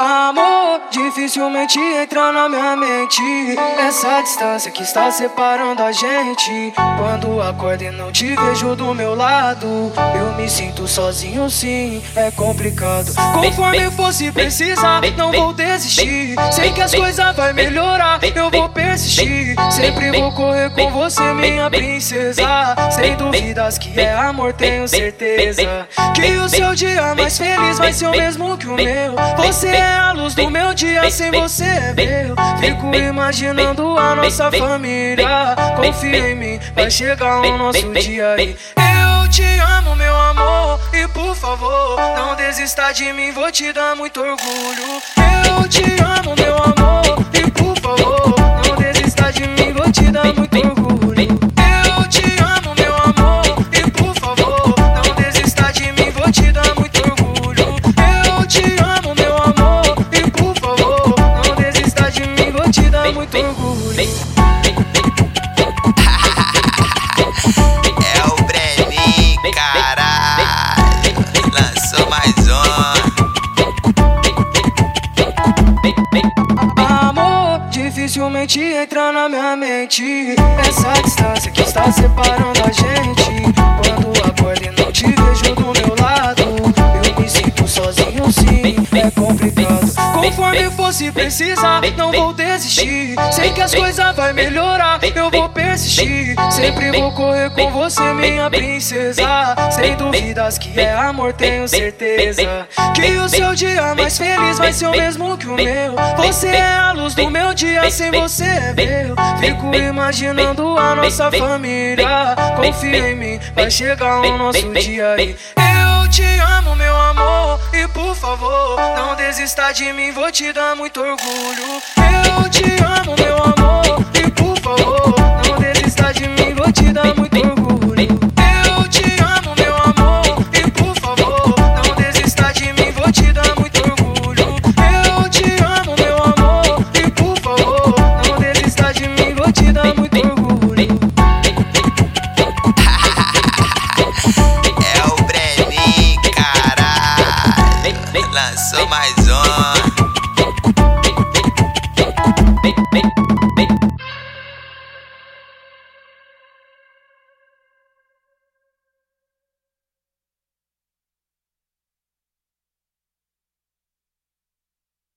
Amor, dificilmente entra na minha mente. Essa distância que está separando a gente. Quando acordo e não te vejo do meu lado Eu me sinto sozinho sim, é complicado. Conforme fosse precisar, não vou desistir. Sei que as coisas vai melhorar, eu vou persistir. Sempre vou correr com você, minha princesa. Sem dúvidas que é amor, tenho certeza. Que o seu dia mais feliz vai ser o mesmo que o meu. Você é a luz do meu dia, sem você é meu. Fico imaginando a nossa família. Confia em mim, vai chegar o nosso dia aí. Eu te amo, meu amor, e por favor, não desista de mim, vou te dar muito orgulho. Eu te dificilmente entra na minha mente. Essa distância que está separando Conforme fosse precisar, não vou desistir. Sei que as coisas vai melhorar, eu vou persistir. Sempre vou correr com você, minha princesa. Sem dúvidas que é amor, tenho certeza. Que o seu dia mais feliz vai ser o mesmo que o meu. Você é a luz do meu dia, sem você é meu. Fico imaginando a nossa família. Confia em mim, vai chegar o nosso dia aí. Eu te amo, meu amor, e por favor Desista de mim, vou te dar muito orgulho. Eu te amo, meu amor,